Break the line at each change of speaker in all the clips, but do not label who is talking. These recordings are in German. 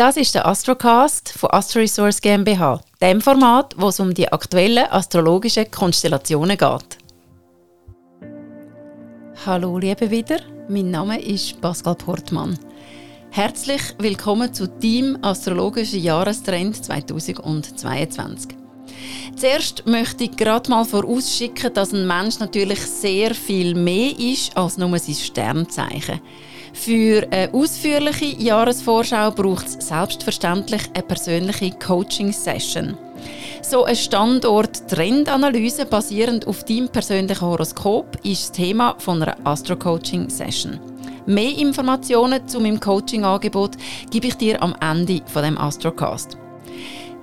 Das ist der Astrocast von Astro Resource GmbH, dem Format, wo es um die aktuellen astrologischen Konstellationen geht. Hallo liebe wieder, mein Name ist Pascal Portmann. Herzlich willkommen zu Team Astrologischer Jahrestrend 2022. Zuerst möchte ich gerade mal vorausschicken, dass ein Mensch natürlich sehr viel mehr ist als nur sein Sternzeichen. Für eine ausführliche Jahresvorschau braucht es selbstverständlich eine persönliche Coaching-Session. So eine Standort-Trendanalyse basierend auf deinem persönlichen Horoskop ist das Thema einer Astro-Coaching-Session. Mehr Informationen zu meinem Coaching-Angebot gebe ich dir am Ende von dem Astrocast.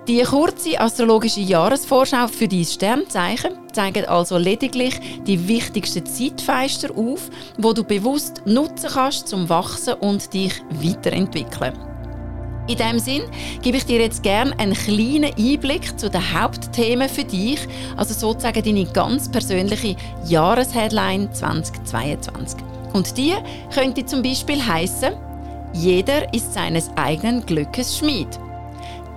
Die kurze astrologische Jahresvorschau für dein Sternzeichen zeigt also lediglich die wichtigsten Zeitfenster auf, wo du bewusst nutzen kannst zum Wachsen und dich weiterentwickeln. In diesem Sinn gebe ich dir jetzt gerne einen kleinen Einblick zu den Hauptthemen für dich, also sozusagen deine ganz persönliche Jahresheadline 2022. Und die könnte zum Beispiel heißen: Jeder ist seines eigenen Glückes Schmied.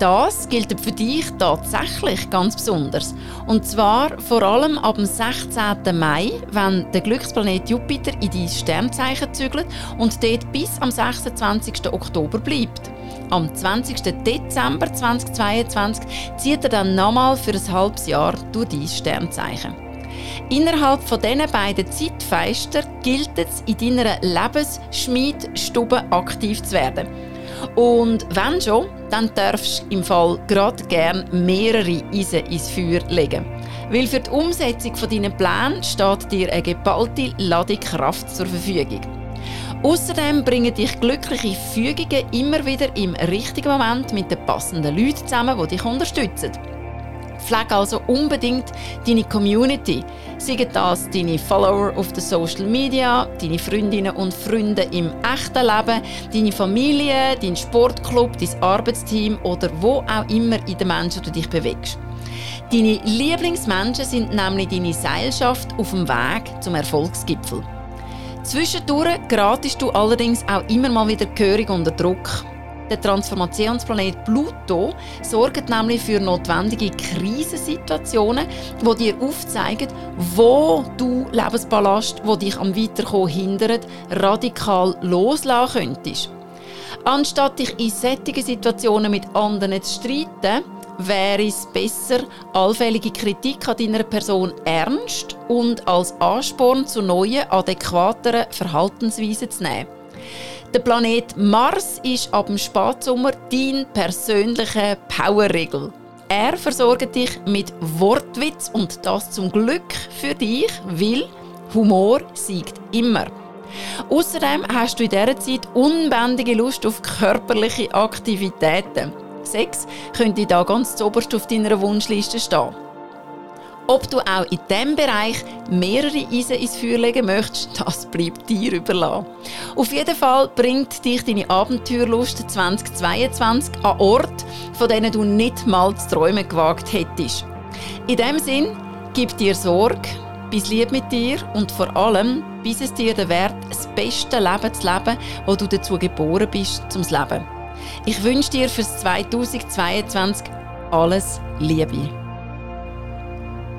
Das gilt für dich tatsächlich ganz besonders. Und zwar vor allem ab dem 16. Mai, wenn der Glücksplanet Jupiter in dein Sternzeichen zügelt und dort bis am 26. Oktober bleibt. Am 20. Dezember 2022 zieht er dann nochmal für ein halbes Jahr durch dein Sternzeichen. Innerhalb von diesen beiden Zeitfenster gilt es, in deiner Lebensschmiedstube aktiv zu werden. Und wenn schon, dann darfst du im Fall gerade gern mehrere Eisen ins Feuer legen. Weil für die Umsetzung von deinen Plänen steht dir eine geballte Ladung Kraft zur Verfügung. Außerdem bringen dich glückliche Fügungen immer wieder im richtigen Moment mit den passenden Leuten zusammen, die dich unterstützen. Pflege also unbedingt deine Community. Seien das deine Follower auf den Social Media, deine Freundinnen und Freunde im echten Leben, deine Familie, dein Sportclub, dein Arbeitsteam oder wo auch immer in den Menschen du dich bewegst. Deine Lieblingsmenschen sind nämlich deine Seilschaft auf dem Weg zum Erfolgsgipfel. Zwischendurch geratest du allerdings auch immer mal wieder gehörig unter Druck. Der Transformationsplanet Pluto sorgt nämlich für notwendige Krisensituationen, wo dir aufzeigen, wo du Lebensballast, wo dich am Weiterkommen hindert, radikal loslassen könntest. Anstatt dich in solchen Situationen mit anderen zu streiten, wäre es besser, allfällige Kritik an deiner Person ernst und als Ansporn zu neuen, adäquateren Verhaltensweisen zu nehmen. Der Planet Mars ist ab dem Spätsommer dein persönlicher Powerregel. Er versorgt dich mit Wortwitz und das zum Glück für dich, weil Humor siegt immer. Außerdem hast du in dieser Zeit unbändige Lust auf körperliche Aktivitäten. Sex könnte da ganz zuoberst auf deiner Wunschliste stehen. Ob du auch in diesem Bereich mehrere Eisen ins Feuer legen möchtest, das bleibt dir überlassen. Auf jeden Fall bringt dich deine Abenteuerlust 2022 an Ort, von denen du nicht mal zu träumen gewagt hättest. In diesem Sinn, gib dir Sorge, bis lieb mit dir und vor allem, bis es dir der Wert, das beste Leben zu leben, wo du dazu geboren bist, zum Leben. Ich wünsche dir fürs 2022 alles Liebe.